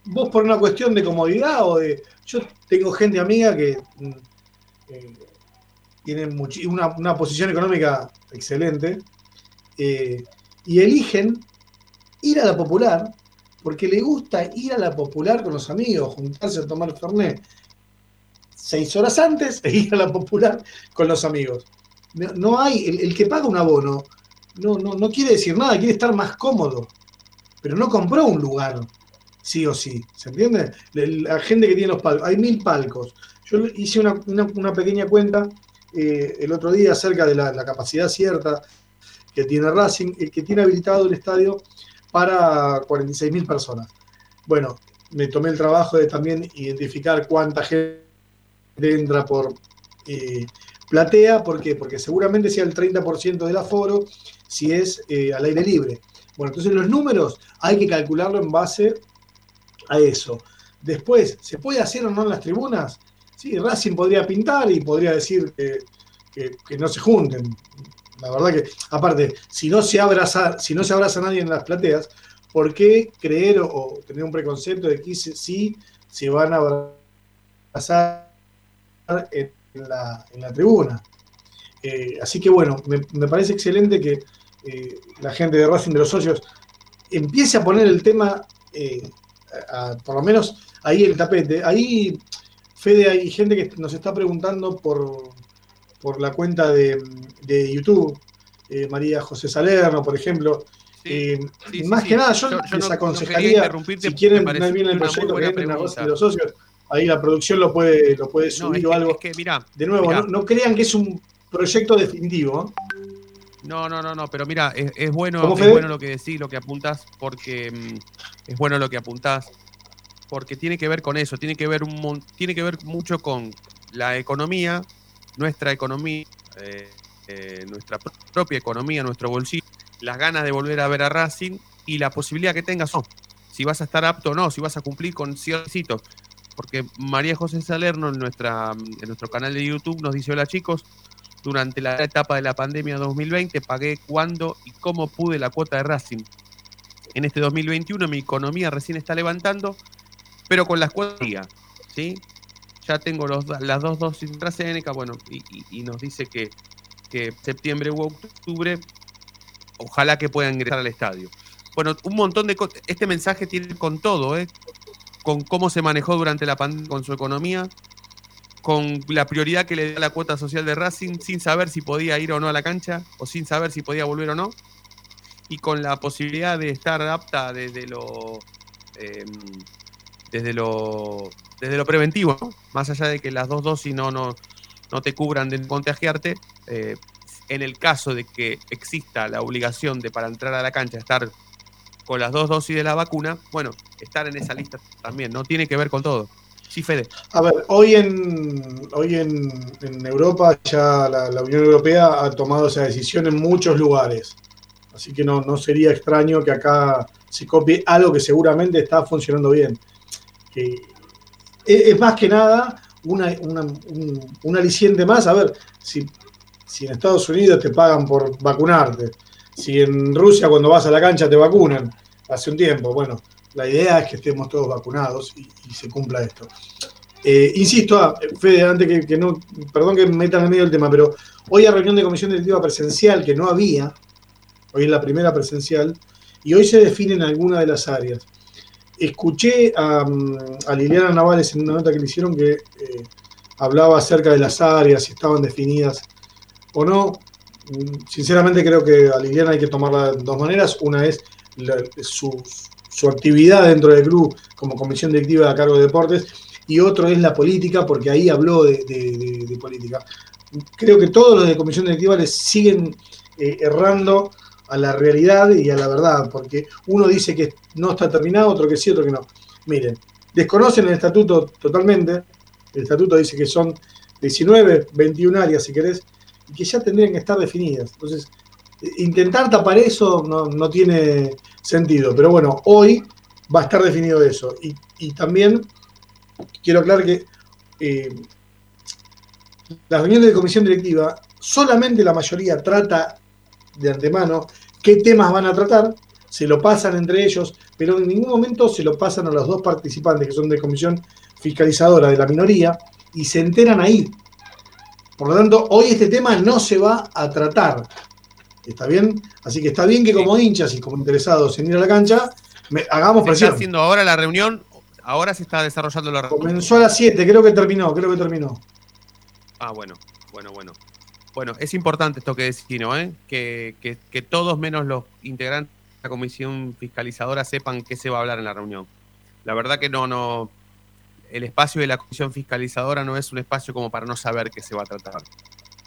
vos por una cuestión de comodidad o de... Yo tengo gente amiga que mm, eh, tiene una, una posición económica excelente y eligen ir a la popular porque le gusta ir a la popular con los amigos, juntarse a tomar fernet seis horas antes e ir a la popular con los amigos. No, hay, el, que paga un abono no, no, no quiere decir nada, quiere estar más cómodo, pero no compró un lugar, sí o sí, ¿se entiende? La, gente que tiene los palcos, hay mil palcos. Yo hice una, una- una pequeña cuenta eh, el otro día acerca de la, la capacidad cierta que tiene Racing, el que tiene habilitado el estadio para 46.000 personas. Bueno, me tomé el trabajo de también identificar cuánta gente entra por eh, platea, ¿por qué? Porque seguramente sea el 30% del aforo si es eh, al aire libre. Bueno, entonces los números hay que calcularlo en base a eso. Después, ¿se puede hacer o no en las tribunas? Sí, Racing podría pintar y podría decir que, que- que no se junten. La verdad que, aparte, si no se abraza, si no se abraza nadie en las plateas, ¿por qué creer o, tener un preconcepto de que sí se van a abrazar en la, en la tribuna? Eh, así que bueno, me, parece excelente que eh, la gente de Racing de los socios empiece a poner el tema, eh, por lo menos ahí el tapete. Ahí Fede, hay gente que nos está preguntando por, por la cuenta de, de YouTube. Eh, María José Salerno, por ejemplo. Eh, sí, más sí, que nada, yo, Yo- yo les no- aconsejaría, si quieren parece bien el proyecto que entren a de los socios, ahí la producción lo puede, lo puede No, subir o que- algo. es que, mirá, de nuevo, mirá. no, no crean que es un proyecto definitivo. ¿eh? No, no, no, no, pero mira, es, es bueno, ¿Cómo, es bueno lo que decís, lo que apuntás, porque mm, es bueno lo que apuntás, porque tiene que ver con eso, tiene que ver un tiene que ver mucho con la economía, nuestra economía, eh, eh, nuestra pr- propia economía, nuestro bolsillo, las ganas de volver a ver a Racing y la posibilidad que tengas, si vas a estar apto o no, si vas a cumplir con ciertos. Porque María José Salerno en, nuestra, en nuestro canal de YouTube nos dice, hola chicos, durante la etapa de la pandemia 2020 pagué cuándo y cómo pude la cuota de Racing. En este 2021 mi economía recién está levantando, pero con las cuotas ¿sí? Ya tengo las dos dosis AstraZeneca, bueno, y, nos dice que, que septiembre u octubre, ojalá que pueda ingresar al estadio. Bueno, un montón de cosas. Este mensaje tiene con todo, ¿eh? Con cómo se manejó durante la pandemia con su economía, con la prioridad que le da la cuota social de Racing, sin saber si podía ir o no a la cancha, o sin saber si podía volver o no, y con la posibilidad de estar apta desde lo, eh, desde lo, desde lo preventivo, más allá de que las dos dosis no, no, no te cubran de contagiarte, eh, en el caso de que exista la obligación de para entrar a la cancha estar con las dos dosis de la vacuna, bueno, estar en esa lista también, ¿no? Tiene que ver con todo. Sí, Fede. A ver, hoy en, hoy en, en Europa ya la, Unión Europea ha tomado esa decisión en muchos lugares. Así que no, no sería extraño que acá se copie algo que seguramente está funcionando bien. Es, más que nada una, una- un, un aliciente más. A ver, si, si en Estados Unidos te pagan por vacunarte, si en Rusia cuando vas a la cancha te vacunan hace un tiempo, bueno, la idea es que estemos todos vacunados y, se cumpla esto. Eh, insisto, ah, Fede, antes que, que no, perdón que me meta en el medio del tema, pero hoy hay reunión de comisión directiva presencial que no había, hoy es la primera presencial, y hoy se definen algunas de las áreas. Escuché a, mm, a Liliana Navales en una nota que le hicieron que eh, hablaba acerca de las áreas, si estaban definidas o no. Sinceramente creo que a Liliana hay que tomarla de dos maneras. Una es su, actividad dentro del club como comisión directiva a cargo de deportes y otro es la política, porque ahí habló de política. Creo que todos los de comisión directiva les siguen eh, errando a la realidad y a la verdad, porque uno dice que no está terminado, otro que sí, otro que no. Miren, desconocen el estatuto totalmente, el estatuto dice que son 19, 21 áreas, si querés, y que ya tendrían que estar definidas. Entonces, intentar tapar eso no, no tiene sentido, pero bueno, hoy va a estar definido eso. Y, y también quiero aclarar que eh, las reuniones de comisión directiva, solamente la mayoría trata de antemano qué temas van a tratar, se lo pasan entre ellos, pero en ningún momento se lo pasan a los dos participantes que son de comisión fiscalizadora de la minoría y se enteran ahí. Por lo tanto, hoy este tema no se va a tratar. ¿Está bien? Así que está bien que como hinchas y como interesados en ir a la cancha, me- hagamos Se está presión. haciendo ahora la reunión, ahora se está desarrollando la reunión. Comenzó a las 7, creo que terminó, creo que terminó. Ah, bueno, bueno, bueno. Bueno, es importante esto que decís, ¿no? ¿Eh? Que, que- que todos menos los integrantes de la comisión fiscalizadora sepan qué se va a hablar en la reunión. La verdad que no, no. El espacio de la comisión fiscalizadora no es un espacio como para no saber qué se va a tratar.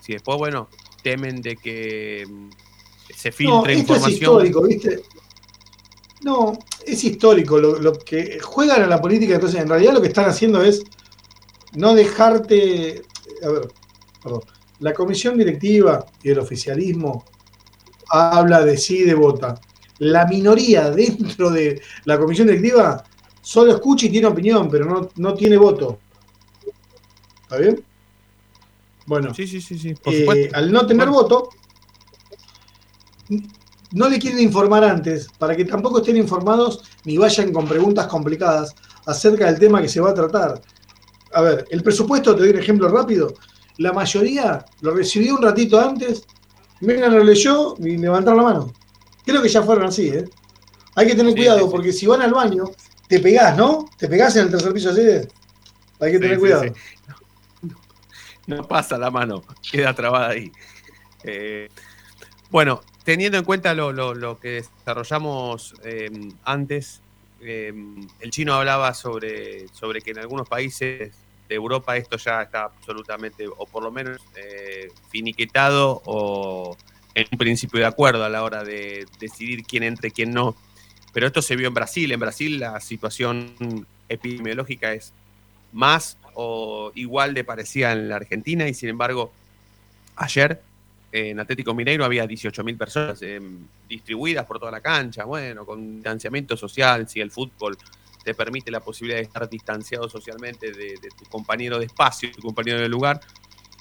Si después, bueno, temen de que mm, se No, filtre esto es información. histórico, ¿viste? No, es histórico. Lo, lo que juegan a la política, entonces en realidad lo que están haciendo es no dejarte. A ver, perdón. La comisión directiva y el oficialismo habla, decide, vota. La minoría dentro de la comisión directiva solo escucha y tiene opinión, pero no, no tiene voto. ¿Está bien? Bueno, sí, sí, sí, sí, por eh, al no tener voto, no le quieren informar antes para que tampoco estén informados ni vayan con preguntas complicadas acerca del tema que se va a tratar. A ver, el presupuesto, te doy un ejemplo rápido. La mayoría lo recibió un ratito antes, vengan, lo leyó y levantaron la mano. Creo que ya fueron así, ¿eh? Hay que tener cuidado porque si van al baño, te pegás, ¿no? Te pegás en el tercer piso así. de- Hay que tener sí, cuidado. no pasa la mano, queda trabada ahí. Eh, bueno, teniendo en cuenta lo, lo- lo que desarrollamos eh, antes, eh, el chino hablaba sobre, sobre que en algunos países de Europa esto ya está absolutamente, o por lo menos eh, finiquetado, o en un principio de acuerdo a la hora de decidir quién entre quién no. Pero esto se vio en Brasil. En Brasil la situación epidemiológica es más o igual de parecida en la Argentina y sin embargo ayer en Atlético Mineiro había 18.000 personas eh, distribuidas por toda la cancha, bueno, con distanciamiento social, si el fútbol te permite la posibilidad de estar distanciado socialmente de, tu compañero de espacio, tu compañero de lugar,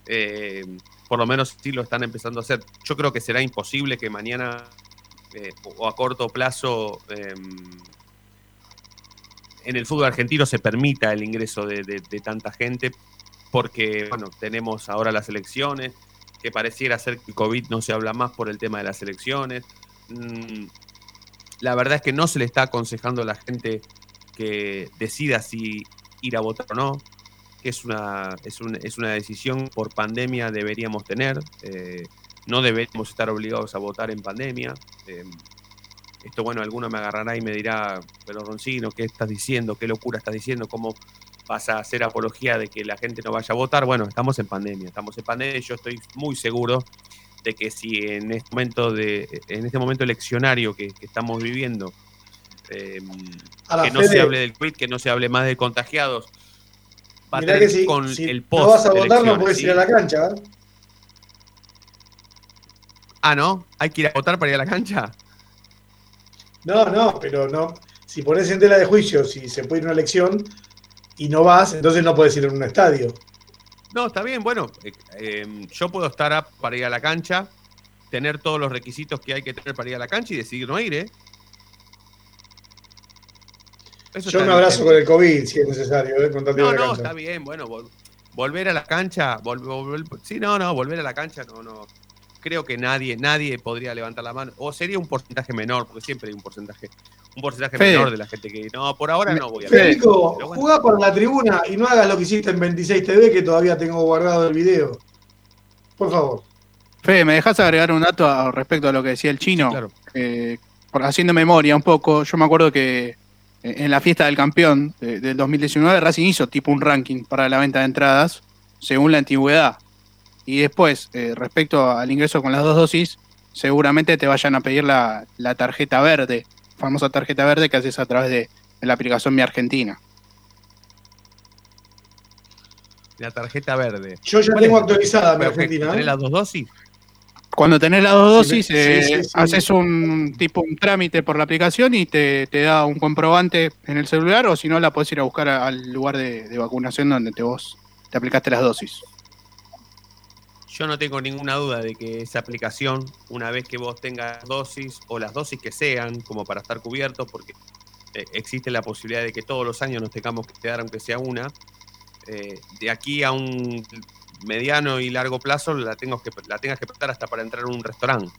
eh, por lo menos sí lo están empezando a hacer. Yo creo que será imposible que mañana eh, o- a corto plazo eh, en el fútbol argentino se permita el ingreso de, tanta gente, porque bueno, tenemos ahora las elecciones, que pareciera ser que COVID no se habla más por el tema de las elecciones. Mm, la verdad es que no se le está aconsejando a la gente que decida si ir a votar o no, que es una, es un- es una decisión por pandemia deberíamos tener. eh, no deberíamos estar obligados a votar en pandemia. eh, esto, bueno, alguno me agarrará y me dirá, pero Roncino, ¿qué estás diciendo? ¿Qué locura estás diciendo? ¿Cómo vas a hacer apología de que la gente no vaya a votar? Bueno, estamos en pandemia, estamos en pandemia yo estoy muy seguro de que si en este momento, de, en este momento eleccionario que estamos viviendo, eh, Ahora, que no se hable del COVID, que no se hable más de contagiados, va a tener que si, con si el post no vas a votar, no puedes ¿sí? ir a la cancha. ¿eh? Ah, ¿no? ¿Hay que ir a votar para ir a la cancha? No, no, pero no. Si pones en tela de juicio si se puede ir a una elección y no vas, entonces no puedes ir en un estadio. No, está bien, bueno, eh, eh, yo puedo estar para ir a la cancha, tener todos los requisitos que hay que tener para ir a la cancha y decidir no ir, ¿eh? Eso Yo me abrazo bien. con el COVID si es necesario, ¿eh? con No, no, cancha. está bien, bueno, vol- volver a la cancha, vol- vol- sí, no, no, volver a la cancha, no, no. Creo que nadie, nadie podría levantar la mano, o sería un porcentaje menor, porque siempre hay un porcentaje, un porcentaje Fede. menor de la gente que no, por ahora no voy a Federico, Pero bueno. jugá por la tribuna y no hagas lo que hiciste en 26 TV que todavía tengo guardado el video. Por favor. Fede, ¿me dejas agregar un dato a- respecto a lo que decía el chino? claro. Eh, por haciendo memoria un poco, yo me acuerdo que en la fiesta del campeón de- del 2019 Racing hizo tipo un ranking para la venta de entradas según la antigüedad. Y después, eh, respecto al ingreso con las dos dosis, seguramente te vayan a pedir la, la tarjeta verde, famosa tarjeta verde que haces a través de, de la aplicación Mi Argentina. La tarjeta verde. Yo ya ¿Cuál tengo es? actualizada mi ¿Pero qué, Argentina, ¿Tenés ¿eh? las dos dosis? Cuando tenés las dos dosis, sí, eh, sí, sí. haces un tipo un trámite por la aplicación y te, te da un comprobante en el celular, o si no, la podés ir a buscar a- al lugar de, de vacunación donde te vos te aplicaste las dosis. Yo no tengo ninguna duda de que esa aplicación, una vez que vos tengas dosis o las dosis que sean, como para estar cubiertos, porque eh, existe la posibilidad de que todos los años nos tengamos que quedar aunque sea una, eh, de aquí a un mediano y largo plazo la, tengo que, la tengas que prestar hasta para entrar a un restaurante.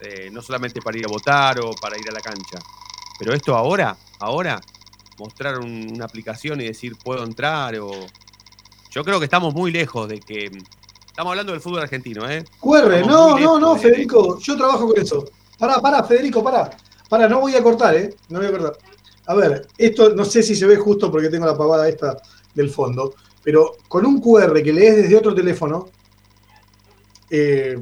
Eh, no solamente para ir a votar o para ir a la cancha. Pero esto ahora, ahora, mostrar un- una aplicación y decir puedo entrar o... Yo creo que estamos muy lejos de que... Estamos hablando del fútbol argentino, ¿eh? QR, no, no, no, de- Federico, yo trabajo con eso. Pará, pará, Federico, pará. Pará, no voy a cortar, ¿eh? No voy a cortar. A ver, esto no sé si se ve justo porque tengo la pavada esta del fondo, pero con un QR que lees desde otro teléfono, eh,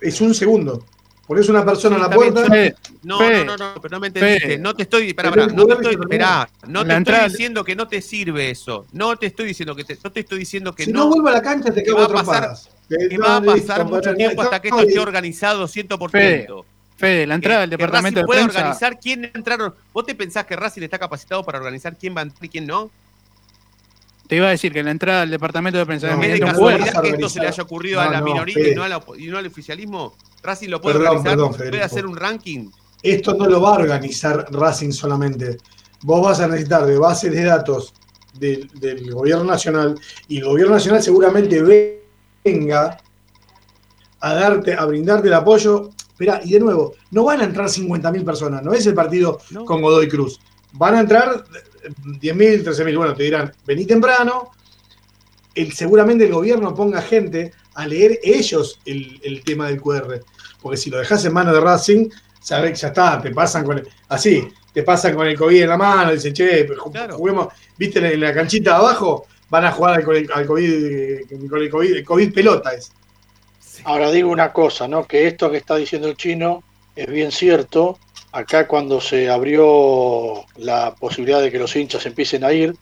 es un segundo. Pones una persona en la puerta. yo- no, no, no, no, pero no me entendiste. No te estoy, pará, pará, no te estoy, esperá, no La te estoy diciendo que no te sirve eso. No te estoy diciendo que te, no te estoy diciendo que Si no. no vuelvo a la cancha te que cago va a pasar, que va a listo, pasar mucho tiempo hasta que esto esté organizado 100%. Fede, Fede, la entrada del que departamento Racing de puede prensa. organizar quién entraron. ¿Vos te pensás que Racing está capacitado para organizar quién va a entrar y quién no? Te iba a decir que la entrada del departamento de prensa No, En vez de casualidad que esto se le haya ocurrido No, a la no, minoría Fede. y no, a la- y no al oficialismo, Racing lo puede Perdón, organizar, perdón, puede Federico. hacer un ranking. Esto no lo va a organizar Racing solamente. Vos vas a necesitar de bases de datos del, del gobierno nacional y el gobierno nacional seguramente venga a darte, a brindarte el apoyo. Esperá, y de nuevo, no van a entrar 50.000 personas, no es el partido No. con Godoy Cruz. Van a entrar 10.000, 13.000. Bueno, te dirán, vení temprano. El, seguramente el gobierno ponga gente a leer ellos el, el tema del QR. Porque si lo dejas en manos de Racing, sabes que ya está, te pasan con el, así, te pasan con el COVID en la mano, dicen, che, ju- juguemos, viste en la canchita de abajo, van a jugar al, al- al COVID, con el COVID, el COVID pelota es. Ahora digo una cosa, ¿no? Que esto que está diciendo el chino es bien cierto. Acá cuando se abrió la posibilidad de que los hinchas empiecen a ir,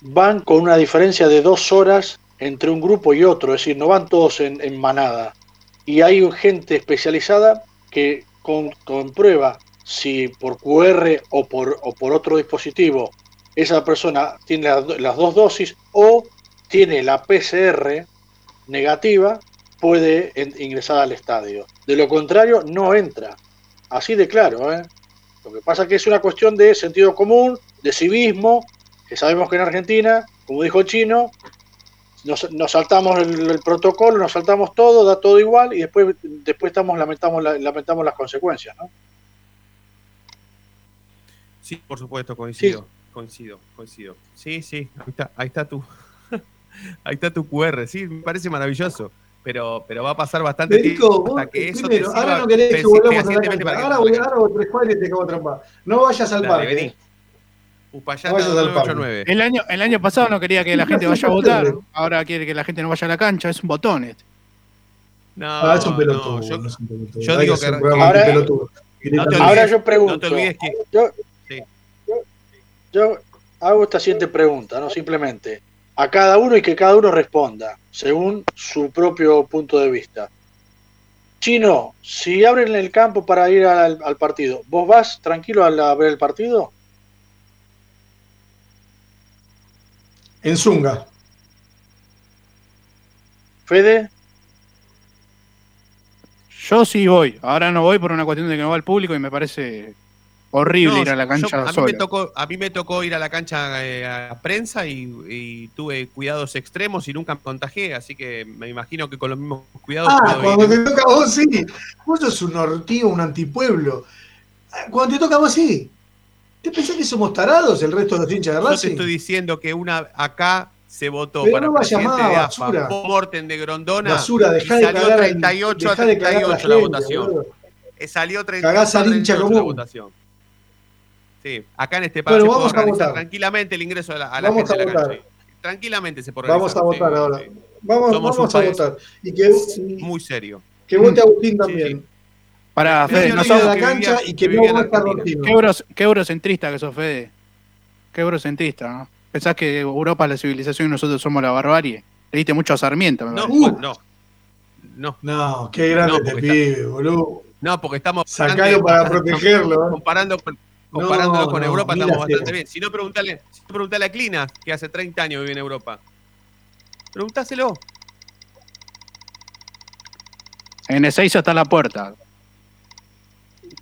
van con una diferencia de dos horas entre un grupo y otro, es decir, no van todos en, manada. Y hay gente especializada que comprueba si por QR o por, otro dispositivo esa persona tiene las, do- las dos dosis o tiene la PCR negativa, puede ingresar al estadio. De lo contrario, no entra. Así de claro. ¿eh? Lo que pasa es que es una cuestión de sentido común, de civismo, que sabemos que en Argentina, como dijo el chino, nos, nos saltamos el, el protocolo, nos saltamos todo, da todo igual y después, después estamos, lamentamos, la- lamentamos las consecuencias. ¿no? Sí, por supuesto, coincido. Coincido, coincido. Sí, sí, ahí está, ahí está tu. ahí está tu QR, sí, me parece maravilloso. Pero, pero va a pasar bastante Federico, tiempo hasta que eso primero, te ahora no querés que volvamos a la cancha. para que Ahora voy, ahora voy tres cuadras y te cago a trampa. No vayas al Dale, parque. vení. Upayata No vayas al 989. El año, el año pasado no quería que la gente vaya a votar, ahora quiere que la gente no vaya a la cancha, es un botón este. No, Ah, es un pelotudo. no, yo, no es un pelotudo. yo digo que- un programa Ahora- no te Ahora yo pregunto, No te olvides que. yo, Sí. yo hago esta siguiente pregunta, ¿no? Simplemente a cada uno y que cada uno responda según su propio punto de vista. Chino, si abren el campo para ir al, al partido, ¿vos vas tranquilo a, la- a ver el partido? En Zunga. Fede, Yo sí voy, ahora no voy por una cuestión de que no va el público y me parece horrible No, ir a la yo- cancha a, mí me tocó, a mí me tocó ir a la cancha eh, a prensa y, y tuve cuidados extremos y nunca me contagié, así que me imagino que con los mismos cuidados Ah, cuando ir. te toca a vos sí. Vos sos un ortigo, un antipueblo. Cuando te toca a vos sí. ¿Te pensás que somos tarados el resto de los hinchas de Yo te Racing? estoy diciendo que una acá se votó Pero para no presidente de AFA, basura. Morten de Grondona Basura, dejá y de salió cagar al- 38 a dejá de cagar a la 38 la, gente, votación. Salió 38 Cagás a al hincha 38 la común. votación. Sí, acá en este Bueno, país se vamos puede a votar. tranquilamente el ingreso a la, a la Vamos gente a de la votar. cancha. Tranquilamente se puede Vamos a votar sí, ahora. sí. Vamos, Somos vamos a votar. Y que, Muy serio. que vote Agustín también. Pará, Que Fede, no no sos- a la cancha y que no vivía en vote. Rortino. Qué, euros- qué eurocentrista que sos, Fede. Qué eurocentrista, ¿no? Pensás que Europa es la civilización y nosotros somos la barbarie. Le diste mucho a Sarmiento, me No, parece. no. No. No, qué grande No, este porque pibe, boludo. No, porque estamos. Sacalo para protegerlo, ¿eh? Comparando con, comparándolo No, con no, Europa, estamos bastante bien. Si no, preguntale, si no, preguntale a Clina, que hace 30 años vive en Europa. Preguntáselo. En Ezeiza está la puerta.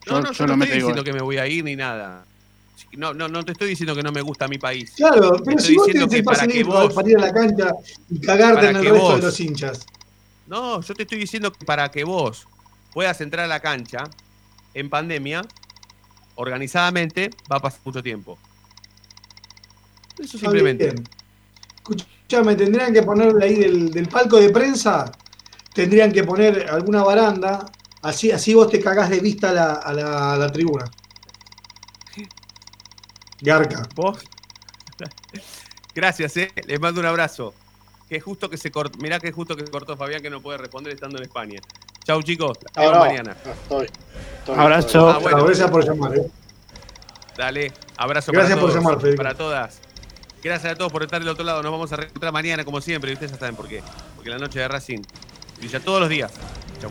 Yo, No, no, yo yo lo no meto estoy igual. diciendo que me voy a ir ni nada. No, no, no te estoy diciendo que no me gusta mi país. Claro, Te pero estoy si vos diciendo tenés que para que vos. para ir a la cancha y cagarte en el resto vos- de los hinchas. No, yo te estoy diciendo que para que vos puedas entrar a la cancha en pandemia, organizadamente, va a pasar mucho tiempo. Eso simplemente. bien. Escuchame, tendrían que ponerle ahí del, del palco de prensa, tendrían que poner alguna baranda, así, así vos te cagás de vista a la, a la, a la tribuna. Garca. ¿Vos? Gracias, eh. Les mando un abrazo. Que justo que se cortó. Mirá que justo que se cortó Fabián que no puede responder estando en España. Chau chicos, no, mañana. Estoy, estoy- Abrazo. Ah, bueno. Gracias por llamar. eh. Dale, abrazo Gracias para por todos, llamar, para todas. Gracias a todos por estar del otro lado. Nos vamos a reencontrar mañana como siempre. Y ustedes ya saben por qué. Porque la noche de Racing brilla todos los días. Chau.